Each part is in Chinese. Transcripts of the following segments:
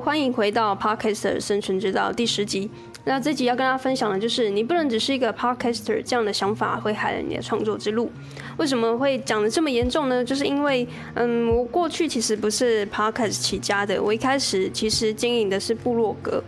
欢迎回到 Podcaster 生存之道第十集。那这集要跟大家分享的就是，你不能只是一个 Podcaster，这样的想法会害了你的创作之路。为什么会讲得这么严重呢？就是因为，嗯，我过去其实不是 Podcast 起家的，我一开始其实经营的是部落格。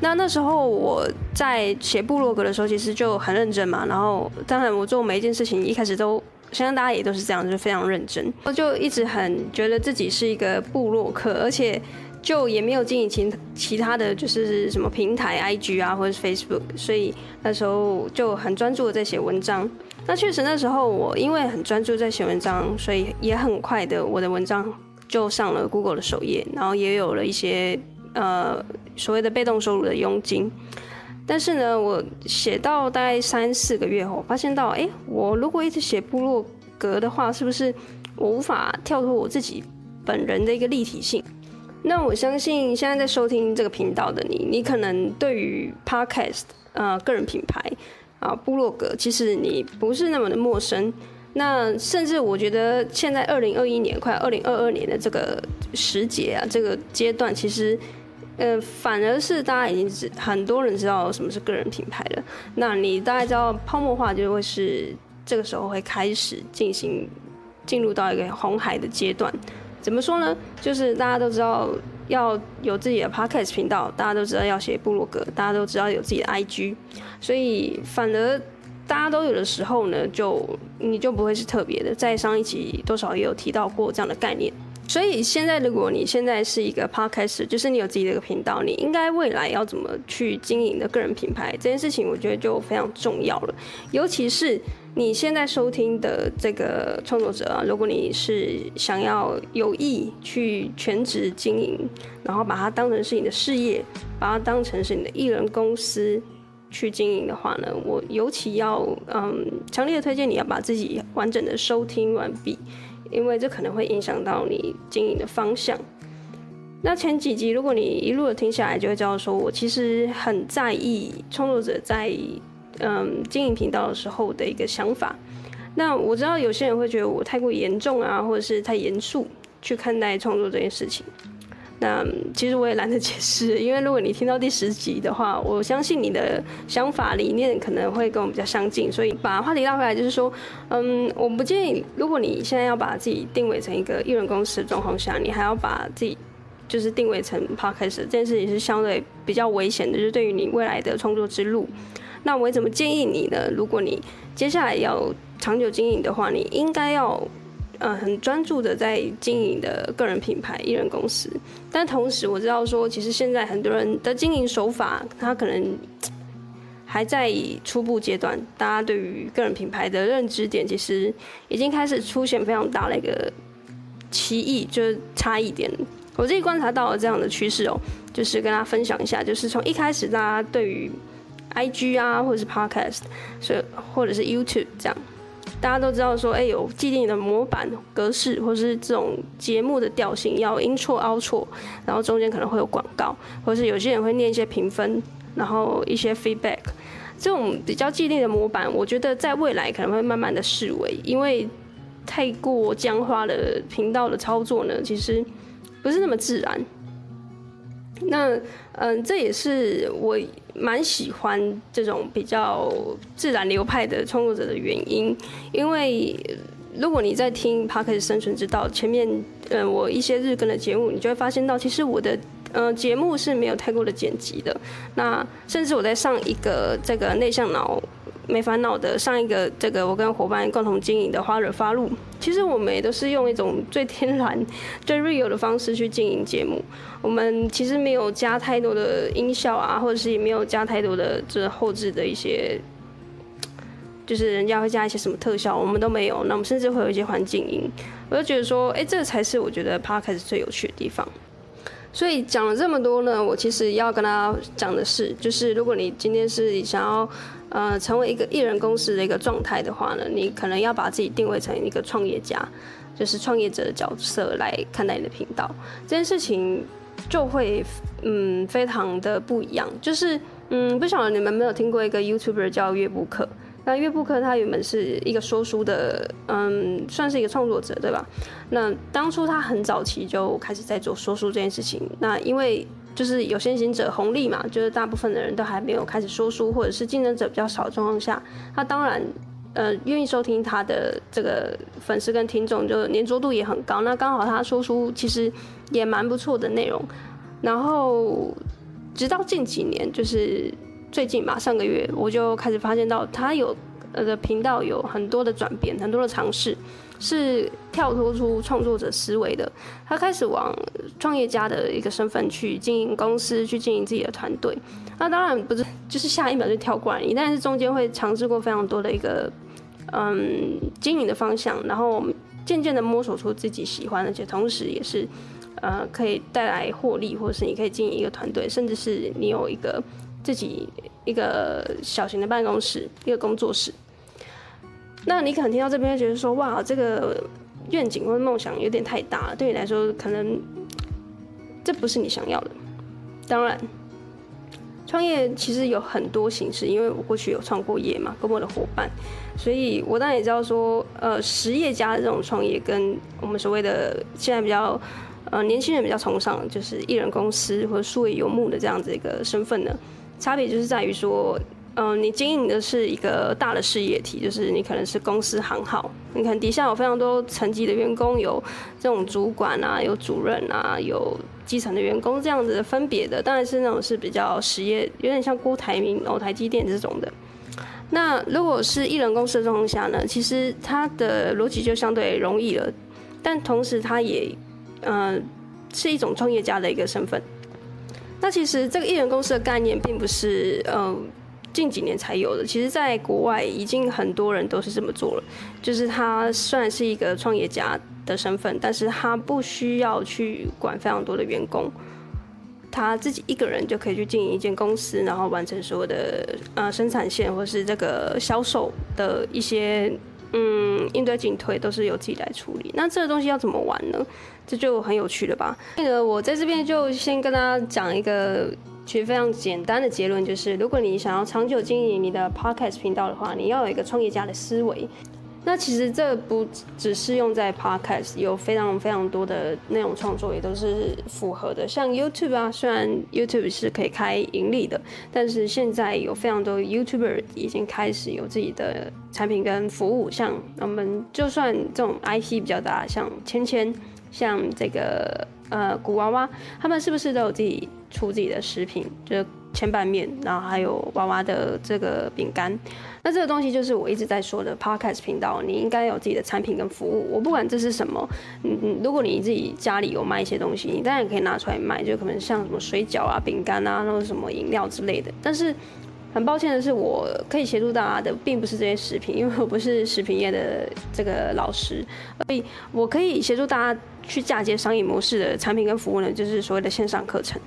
那那时候我在写部落格的时候，其实就很认真嘛。然后，当然我做每一件事情一开始都，相信大家也都是这样，就是非常认真。我就一直很觉得自己是一个部落客，而且。就也没有经营其其他的就是什么平台，IG 啊，或者是 Facebook，所以那时候就很专注的在写文章。那确实那时候我因为很专注在写文章，所以也很快的我的文章就上了 Google 的首页，然后也有了一些呃所谓的被动收入的佣金。但是呢，我写到大概三四个月后，发现到哎，我如果一直写部落格的话，是不是我无法跳脱我自己本人的一个立体性？那我相信现在在收听这个频道的你，你可能对于 Podcast、呃、个人品牌啊、部落格，其实你不是那么的陌生。那甚至我觉得现在二零二一年快二零二二年的这个时节啊，这个阶段，其实呃反而是大家已经知很多人知道什么是个人品牌了。那你大概知道泡沫化就会是这个时候会开始进行进入到一个红海的阶段。怎么说呢？就是大家都知道要有自己的 podcast 频道，大家都知道要写部落格，大家都知道有自己的 IG，所以反而大家都有的时候呢，就你就不会是特别的。在上一期多少也有提到过这样的概念。所以现在，如果你现在是一个 podcaster，就是你有自己的一个频道，你应该未来要怎么去经营的个人品牌这件事情，我觉得就非常重要了。尤其是你现在收听的这个创作者啊，如果你是想要有意去全职经营，然后把它当成是你的事业，把它当成是你的艺人公司去经营的话呢，我尤其要嗯强烈的推荐你要把自己完整的收听完毕。因为这可能会影响到你经营的方向。那前几集，如果你一路的听下来，就会知道说我其实很在意创作者在嗯经营频道的时候的一个想法。那我知道有些人会觉得我太过严重啊，或者是太严肃去看待创作这件事情。那其实我也懒得解释，因为如果你听到第十集的话，我相信你的想法理念可能会跟我们比较相近，所以把话题拉回来，就是说，嗯，我不建议，如果你现在要把自己定位成一个艺人公司的状况下，你还要把自己就是定位成 Podcast，这件事情是相对比较危险的，就是对于你未来的创作之路。那我怎么建议你呢？如果你接下来要长久经营的话，你应该要。嗯，很专注的在经营的个人品牌、艺人公司，但同时我知道说，其实现在很多人的经营手法，他可能还在初步阶段。大家对于个人品牌的认知点，其实已经开始出现非常大的一个歧义，就是差异点。我自己观察到了这样的趋势哦，就是跟大家分享一下，就是从一开始大家对于 IG 啊，或者是 Podcast，所以或者是 YouTube 这样。大家都知道说，哎、有既定的模板格式，或是这种节目的调性，要 intro、outro，然后中间可能会有广告，或是有些人会念一些评分，然后一些 feedback，这种比较既定的模板，我觉得在未来可能会慢慢的式微，因为太过僵化的频道的操作呢，其实不是那么自然。那嗯，这也是我蛮喜欢这种比较自然流派的创作者的原因，因为如果你在听帕克斯生存之道前面，嗯，我一些日更的节目，你就会发现到，其实我的嗯节目是没有太过的剪辑的。那甚至我在上一个这个内向脑。没烦恼的上一个这个我跟伙伴共同经营的花惹发露，其实我们也都是用一种最天然、最 real 的方式去经营节目。我们其实没有加太多的音效啊，或者是也没有加太多的这后置的一些，就是人家会加一些什么特效，我们都没有。那我们甚至会有一些环境音，我就觉得说，哎，这才是我觉得 p a r k a s 最有趣的地方。所以讲了这么多呢，我其实要跟大家讲的是，就是如果你今天是想要。呃，成为一个艺人公司的一个状态的话呢，你可能要把自己定位成一个创业家，就是创业者的角色来看待你的频道。这件事情就会嗯非常的不一样。就是嗯，不晓得你们没有听过一个 YouTuber 叫乐布克？那乐布克他原本是一个说书的，嗯，算是一个创作者，对吧？那当初他很早期就开始在做说书这件事情。那因为就是有先行者红利嘛，就是大部分的人都还没有开始说书，或者是竞争者比较少的状况下，他当然呃愿意收听他的这个粉丝跟听众，就黏着度也很高。那刚好他说书其实也蛮不错的内容，然后直到近几年，就是最近吧，上个月我就开始发现到他有呃的频道有很多的转变，很多的尝试。是跳脱出创作者思维的，他开始往创业家的一个身份去经营公司，去经营自己的团队。那当然不是，就是下一秒就跳过来，但是中间会尝试过非常多的一个嗯经营的方向，然后渐渐的摸索出自己喜欢，而且同时也是呃可以带来获利，或者是你可以经营一个团队，甚至是你有一个自己一个小型的办公室，一个工作室。那你可能听到这边觉得说，哇，这个愿景或者梦想有点太大了，对你来说可能这不是你想要的。当然，创业其实有很多形式，因为我过去有创过业嘛，跟我的伙伴，所以我当然也知道说，呃，实业家的这种创业跟我们所谓的现在比较呃年轻人比较崇尚，就是艺人公司或者数位游牧的这样子一个身份呢，差别就是在于说。嗯，你经营的是一个大的事业体，就是你可能是公司行号，你看底下有非常多层级的员工，有这种主管啊，有主任啊，有基层的员工这样子的分别的，当然是那种是比较实业，有点像郭台铭、哦台积电这种的。那如果是一人公司的状况下呢，其实它的逻辑就相对容易了，但同时它也嗯、呃、是一种创业家的一个身份。那其实这个艺人公司的概念并不是嗯。呃近几年才有的，其实，在国外已经很多人都是这么做了。就是他虽然是一个创业家的身份，但是他不需要去管非常多的员工，他自己一个人就可以去经营一间公司，然后完成所有的呃生产线或是这个销售的一些嗯应对进退，都是由自己来处理。那这个东西要怎么玩呢？这就很有趣了吧？那个我在这边就先跟大家讲一个。其实非常简单的结论就是，如果你想要长久经营你的 podcast 频道的话，你要有一个创业家的思维。那其实这不只适用在 podcast，有非常非常多的内容创作也都是符合的。像 YouTube 啊，虽然 YouTube 是可以开盈利的，但是现在有非常多 YouTuber 已经开始有自己的产品跟服务。像我们就算这种 IP 比较大，像芊芊，像这个呃古娃娃，他们是不是都有自己？出自己的食品，就是千拌面，然后还有娃娃的这个饼干。那这个东西就是我一直在说的 Podcast 频道，你应该有自己的产品跟服务。我不管这是什么，嗯嗯，如果你自己家里有卖一些东西，你当然可以拿出来卖，就可能像什么水饺啊、饼干啊，然后什么饮料之类的。但是很抱歉的是，我可以协助大家的并不是这些食品，因为我不是食品业的这个老师，所以我可以协助大家去嫁接商业模式的产品跟服务呢，就是所谓的线上课程。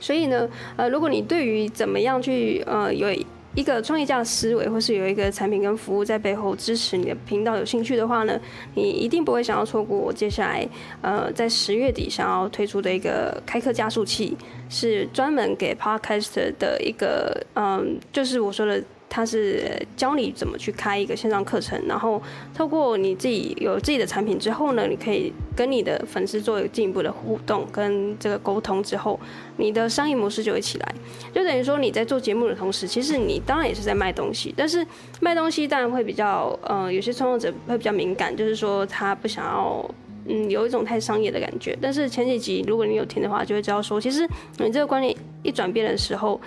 所以呢，呃，如果你对于怎么样去呃有一个创业家的思维，或是有一个产品跟服务在背后支持你的频道有兴趣的话呢，你一定不会想要错过我接下来呃在十月底想要推出的一个开课加速器，是专门给 Podcaster 的一个嗯、就是我说的。他是教你怎么去开一个线上课程，然后透过你自己有自己的产品之后呢，你可以跟你的粉丝做进一步的互动跟这个沟通之后，你的商业模式就会起来。就等于说你在做节目的同时，其实你当然也是在卖东西，但是卖东西当然会比较呃，有些创作者会比较敏感，就是说他不想要嗯有一种太商业的感觉。但是前几集如果你有听的话，就会知道说，其实你这个观念一转变的时候。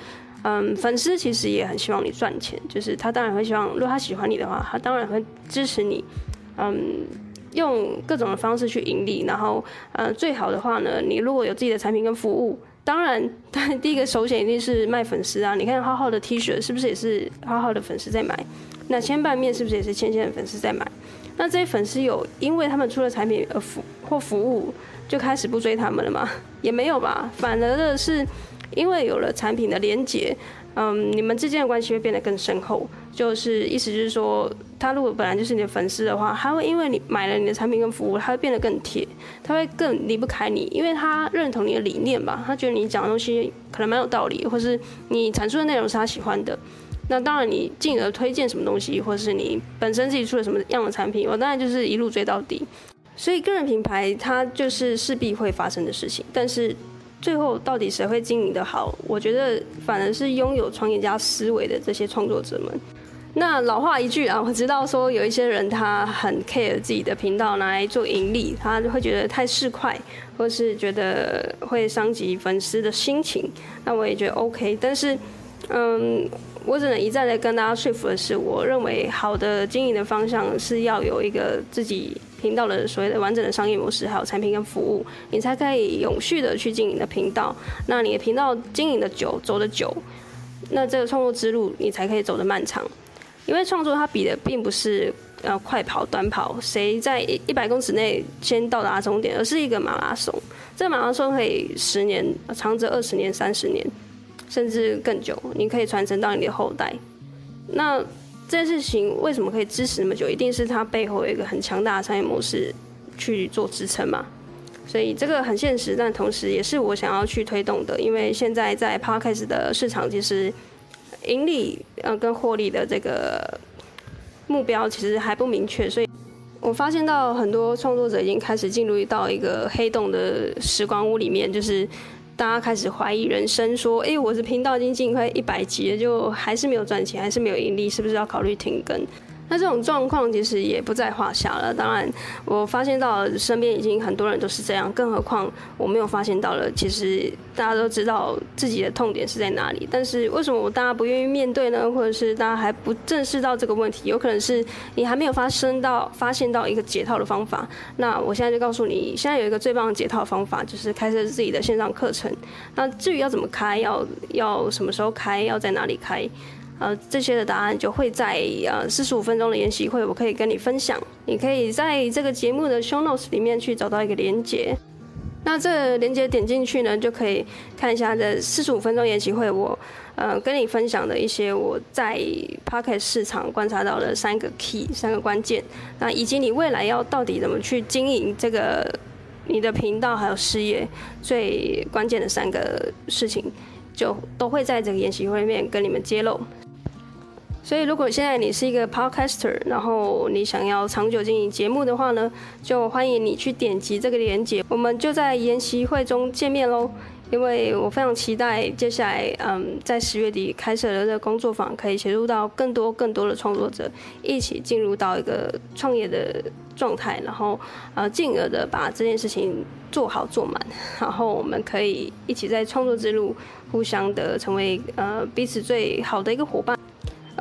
嗯，粉丝其实也很希望你赚钱，就是他当然会希望，如果他喜欢你的话，他当然会支持你。嗯，用各种的方式去盈利，然后，呃，最好的话呢，你如果有自己的产品跟服务，当然，第一个首选一定是卖粉丝啊。你看浩浩的 T 恤是不是也是浩浩的粉丝在买？那千拌面是不是也是千千的粉丝在买？那这些粉丝有因为他们出了产品而服或服务就开始不追他们了吗？也没有吧，反而的是。因为有了产品的连结，嗯，你们之间的关系会变得更深厚。就是意思就是说，他如果本来就是你的粉丝的话，他会因为你买了你的产品跟服务，他会变得更铁，他会更离不开你，因为他认同你的理念吧，他觉得你讲的东西可能蛮有道理，或是你阐述的内容是他喜欢的。那当然，你进而推荐什么东西，或是你本身自己出了什么样的产品，我当然就是一路追到底。所以个人品牌它就是势必会发生的事情，但是。最后到底谁会经营得好？我觉得反而是拥有创业家思维的这些创作者们。那老话一句啊，我知道说有一些人他很 care 自己的频道拿来做盈利，他就会觉得太市侩，或是觉得会伤及粉丝的心情。那我也觉得 OK，但是，嗯，我只能一再的跟大家说服的是，我认为好的经营的方向是要有一个自己频道的所谓的完整的商业模式，还有产品跟服务，你才可以永续的去经营的频道。那你的频道经营的久，走的久，那这个创作之路你才可以走得漫长。因为创作它比的并不是呃快跑短跑，谁在一百公尺内先到达终点，而是一个马拉松。这个马拉松可以十年，长则二十年、三十年，甚至更久，你可以传承到你的后代。那这件事情为什么可以支持那么久？一定是它背后有一个很强大的商业模式去做支撑嘛。所以这个很现实，但同时也是我想要去推动的。因为现在在 Podcast 的市场其实。盈利呃跟获利的这个目标其实还不明确，所以我发现到很多创作者已经开始进入到一个黑洞的时光屋里面，就是大家开始怀疑人生，说，哎，我是频道已经近快一百集了，就还是没有赚钱，还是没有盈利，是不是要考虑停更？那这种状况其实也不在话下了。当然，我发现到身边已经很多人都是这样，更何况我没有发现到了。其实大家都知道自己的痛点是在哪里，但是为什么我大家不愿意面对呢？或者是大家还不正视到这个问题？有可能是你还没有发生到发现到一个解套的方法。那我现在就告诉你，现在有一个最棒的解套方法，就是开设自己的线上课程。那至于要怎么开，要要什么时候开，要在哪里开？呃，这些的答案就会在呃四十五分钟的研习会，我可以跟你分享。你可以在这个节目的 show notes 里面去找到一个连接。那这连接点进去呢，就可以看一下这四十五分钟研习会，我呃跟你分享的一些我在 podcast 市场观察到的三个 key 三个关键。那以及你未来要到底怎么去经营这个你的频道还有事业最关键的三个事情，就都会在这个研习会里面跟你们揭露。所以，如果现在你是一个 podcaster，然后你想要长久经营节目的话呢，就欢迎你去点击这个链接，我们就在研习会中见面喽。因为我非常期待接下来，嗯，在十月底开设的这个工作坊，可以协助到更多更多的创作者，一起进入到一个创业的状态，然后呃，进而的把这件事情做好做满，然后我们可以一起在创作之路互相的成为呃彼此最好的一个伙伴。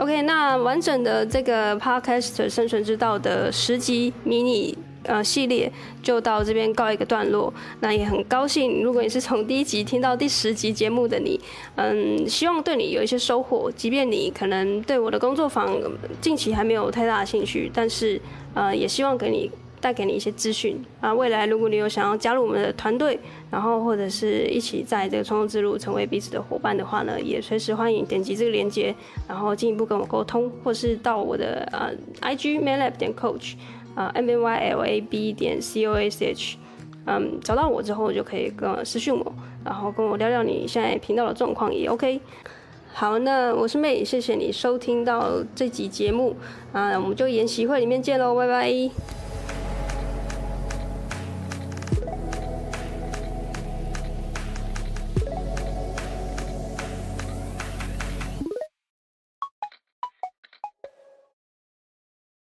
OK，那完整的这个 Podcast 生存之道的十集迷你呃系列就到这边告一个段落。那也很高兴，如果你是从第一集听到第十集节目的你，嗯，希望对你有一些收获。即便你可能对我的工作坊近期还没有太大的兴趣，但是呃，也希望给你。带给你一些资讯啊！未来如果你有想要加入我们的团队，然后或者是一起在这个创作之路成为彼此的伙伴的话呢，也随时欢迎点击这个链接，然后进一步跟我沟通，或是到我的呃 IG maylab 点 coach 啊 M A Y L A B 点 C O A C H，嗯，找到我之后就可以跟我私讯我，然后跟我聊聊你现在频道的状况也 OK。好，那我是 May，谢谢你收听到这集节目啊，我们就研习会里面见喽，拜拜。